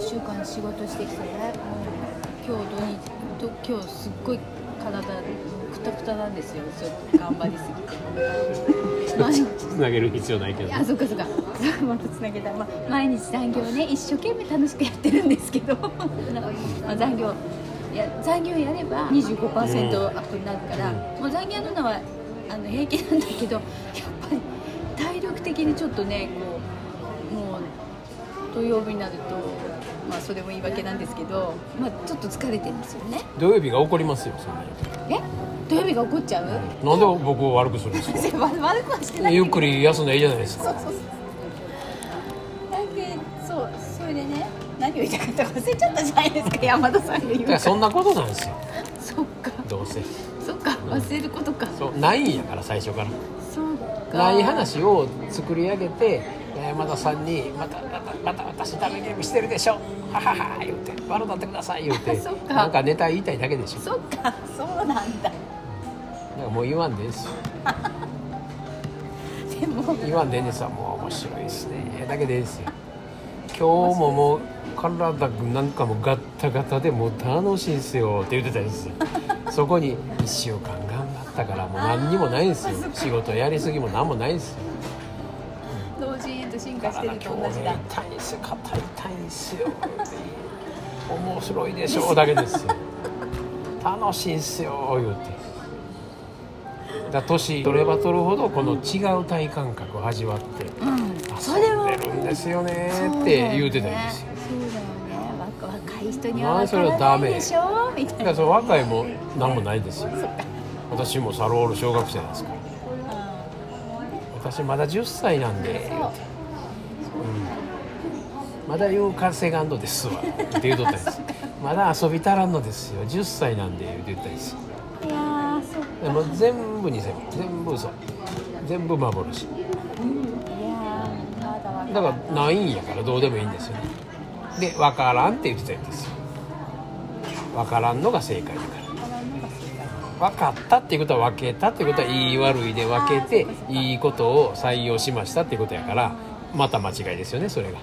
週間仕事してきてね。もう今日土日と今日すっごい体くたくたなんですよ。ちょっと頑張りすぎて。毎日つなげる必要ないけど。あそっかそっか。またつなげた、まあ、毎日残業ね。一生懸命楽しくやってるんですけど。まあ残業いや残業やれば25%アップになるから、もう残業ののはあの平気なんだけどやっぱり体力的にちょっとねこうもう土曜日になるとまあそれも言い訳なんですけど、まあ、ちょっと疲れてるんですよね。土曜日が怒りますよそんなに。え？土曜日が怒っちゃう、なんで僕を悪くするんですか？悪悪くはしてないゆっくり休んだらいいじゃないですか。そうそうそう。だけそうそれでね何を言いたかったか忘れちゃったじゃないですか山田さんが言う。そんなことなんですよ。そっか。どうせそっか忘れることか。そうないんやから最初から。そうか。ない話を作り上げて山田さんにまたまたまた私ダメゲームしてるでしょ。ははは言うて。笑ってください言うて。そっか。なんかネタ言いたいだけでしょ。そっかそうなんだ。だからもう言わんでいいですよ。でも。言わんでいいんですわもう面白いですね。だけでいいですよ。今日ももう体なんかもうガッタガタでもう楽しいんすよって言ってたんですよそこに1週間頑張ったからもう何にもないんですよ。仕事やりすぎも何もないんですよ。同時へと進化してると同じだ。痛いんすよ。肩痛いんすよ。面白いでしょだけですよ。楽しいんすよ言うて。だ年取れば取るほどこの違う体感覚を味わってうん。それは遊んでるんですよねって言うてたんですよ。そうだよね。若若い人にはまあ分からないでしょみたいな。だからその若いも何もないですよ。私もサロール小学生なんですから。私まだ10歳なんで。言う。ん、まだ言う稼がんのですわ。って言うとったんです。まだ遊び足らんのですよ。10歳なんで言うて言ったんです。よいやーそっか。でも全部偽物全部嘘。全部幻。いやーまだ分だからないんやからどうでもいいんですよ。ねで分からんって言ってたんですよ分からんのが正解だから。分かったっていうことは分けたっていうことは言い悪いで分けていいことを採用しましたっていうことやからまた間違いですよねそれが。